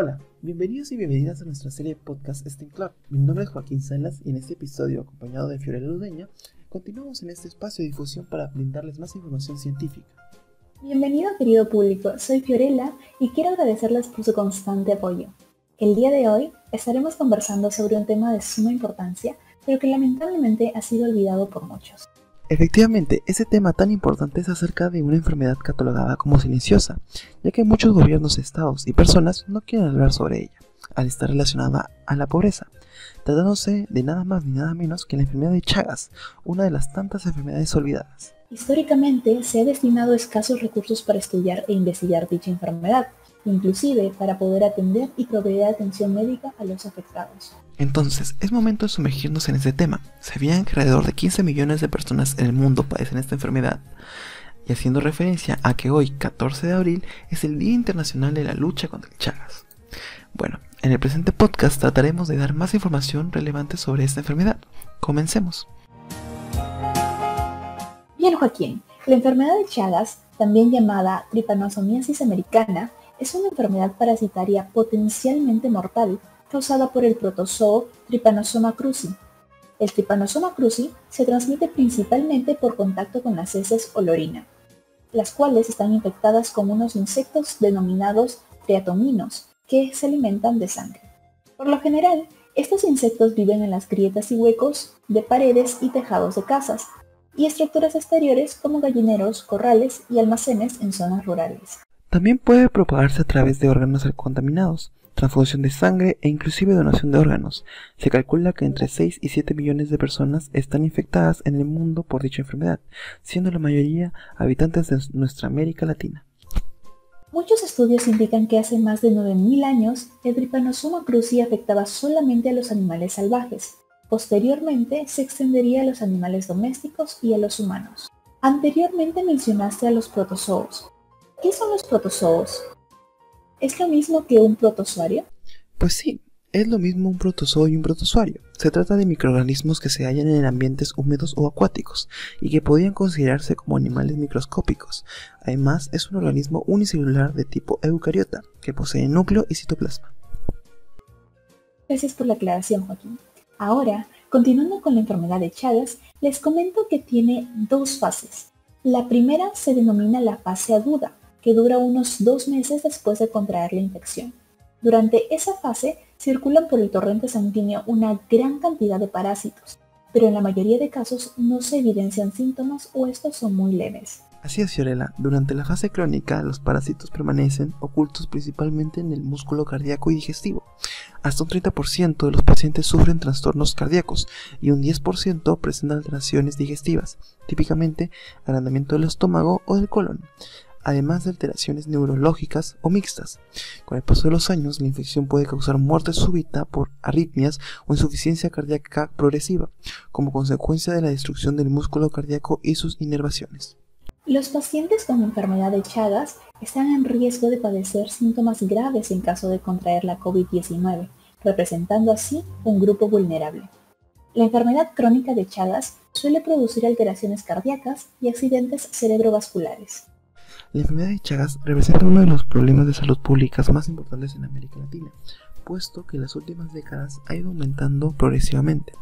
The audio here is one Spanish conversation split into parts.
Hola, bienvenidos y bienvenidas a nuestra serie de podcast STEM Club. Mi nombre es Joaquín Salas y en este episodio, acompañado de Fiorella Ludeña, continuamos en este espacio de difusión para brindarles más información científica. Bienvenido querido público, soy Fiorella y quiero agradecerles por su constante apoyo. El día de hoy estaremos conversando sobre un tema de suma importancia, pero que lamentablemente ha sido olvidado por muchos. Efectivamente, ese tema tan importante es acerca de una enfermedad catalogada como silenciosa, ya que muchos gobiernos, estados y personas no quieren hablar sobre ella, al estar relacionada a la pobreza, tratándose de nada más ni nada menos que la enfermedad de Chagas, una de las tantas enfermedades olvidadas. Históricamente se ha destinado escasos recursos para estudiar e investigar dicha enfermedad, inclusive para poder atender y proveer atención médica a los afectados. Entonces, es momento de sumergirnos en este tema. Sabían que alrededor de 15 millones de personas en el mundo padecen esta enfermedad. Y haciendo referencia a que hoy, 14 de abril, es el Día Internacional de la Lucha contra el Chagas. Bueno, en el presente podcast trataremos de dar más información relevante sobre esta enfermedad. Comencemos. Bien, Joaquín, la enfermedad de Chagas, también llamada tripanosomiasis americana, es una enfermedad parasitaria potencialmente mortal causada por el protozoo Trypanosoma cruzi. El Trypanosoma cruzi se transmite principalmente por contacto con las heces o orina, las cuales están infectadas con unos insectos denominados triatominos, que se alimentan de sangre. Por lo general, estos insectos viven en las grietas y huecos de paredes y tejados de casas, y estructuras exteriores como gallineros, corrales y almacenes en zonas rurales. También puede propagarse a través de órganos contaminados, transfusión de sangre e inclusive donación de órganos. Se calcula que entre 6 y 7 millones de personas están infectadas en el mundo por dicha enfermedad, siendo la mayoría habitantes de nuestra América Latina. Muchos estudios indican que hace más de 9.000 años el Trypanosoma cruzi afectaba solamente a los animales salvajes. Posteriormente se extendería a los animales domésticos y a los humanos. Anteriormente mencionaste a los protozoos. ¿Qué son los protozoos? ¿Es lo mismo que un protozoario? Pues sí, es lo mismo un protozoo y un protozoario. Se trata de microorganismos que se hallan en ambientes húmedos o acuáticos y que podrían considerarse como animales microscópicos. Además, es un organismo unicelular de tipo eucariota que posee núcleo y citoplasma. Gracias por la aclaración, Joaquín. Ahora, continuando con la enfermedad de Chagas, les comento que tiene dos fases. La primera se denomina la fase aguda, que dura unos dos meses después de contraer la infección. Durante esa fase circulan por el torrente sanguíneo una gran cantidad de parásitos, pero en la mayoría de casos no se evidencian síntomas o estos son muy leves. Así es, Fiorella. Durante la fase crónica, los parásitos permanecen ocultos principalmente en el músculo cardíaco y digestivo. Hasta un 30% de los pacientes sufren trastornos cardíacos y un 10% presentan alteraciones digestivas, típicamente agrandamiento del estómago o del colon además de alteraciones neurológicas o mixtas. Con el paso de los años, la infección puede causar muerte súbita por arritmias o insuficiencia cardíaca progresiva, como consecuencia de la destrucción del músculo cardíaco y sus inervaciones. Los pacientes con enfermedad de Chagas están en riesgo de padecer síntomas graves en caso de contraer la COVID-19, representando así un grupo vulnerable. La enfermedad crónica de Chagas suele producir alteraciones cardíacas y accidentes cerebrovasculares. La enfermedad de Chagas representa uno de los problemas de salud pública más importantes en América Latina, puesto que en las últimas décadas ha ido aumentando progresivamente.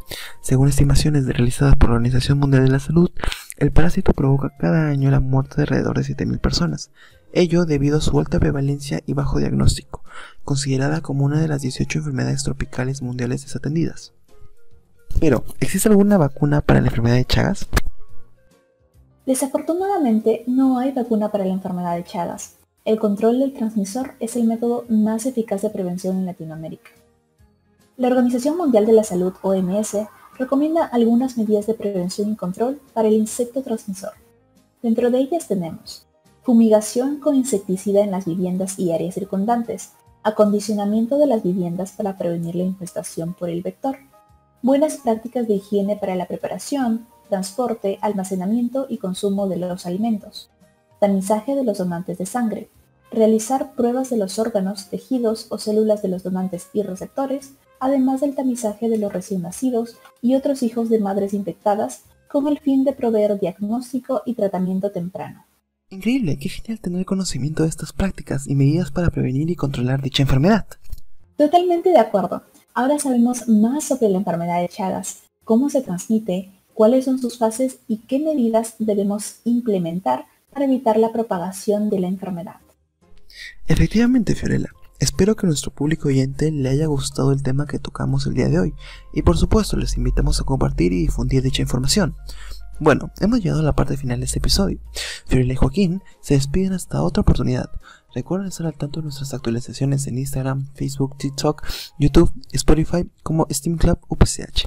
Según estimaciones realizadas por la Organización Mundial de la Salud, el parásito provoca cada año la muerte de alrededor de 7.000 personas, ello debido a su alta prevalencia y bajo diagnóstico, considerada como una de las 18 enfermedades tropicales mundiales desatendidas. Pero, ¿existe alguna vacuna para la enfermedad de Chagas? Desafortunadamente, no hay vacuna para la enfermedad de Chagas. El control del transmisor es el método más eficaz de prevención en Latinoamérica. La Organización Mundial de la Salud, OMS, recomienda algunas medidas de prevención y control para el insecto transmisor. Dentro de ellas tenemos fumigación con insecticida en las viviendas y áreas circundantes, acondicionamiento de las viviendas para prevenir la infestación por el vector, buenas prácticas de higiene para la preparación, transporte, almacenamiento y consumo de los alimentos, tamizaje de los donantes de sangre, realizar pruebas de los órganos, tejidos o células de los donantes y receptores, además del tamizaje de los recién nacidos y otros hijos de madres infectadas con el fin de proveer diagnóstico y tratamiento temprano. Increíble, qué genial tener conocimiento de estas prácticas y medidas para prevenir y controlar dicha enfermedad. Totalmente de acuerdo. Ahora sabemos más sobre la enfermedad de Chagas, cómo se transmite, cuáles son sus fases y qué medidas debemos implementar para evitar la propagación de la enfermedad. Efectivamente, Fiorella. Espero que a nuestro público oyente le haya gustado el tema que tocamos el día de hoy y por supuesto les invitamos a compartir y difundir dicha información. Bueno, hemos llegado a la parte final de este episodio. Fiorella y Joaquín se despiden hasta otra oportunidad. Recuerden estar al tanto de nuestras actualizaciones en Instagram, Facebook, TikTok, YouTube, Spotify como Steam Club UPCH.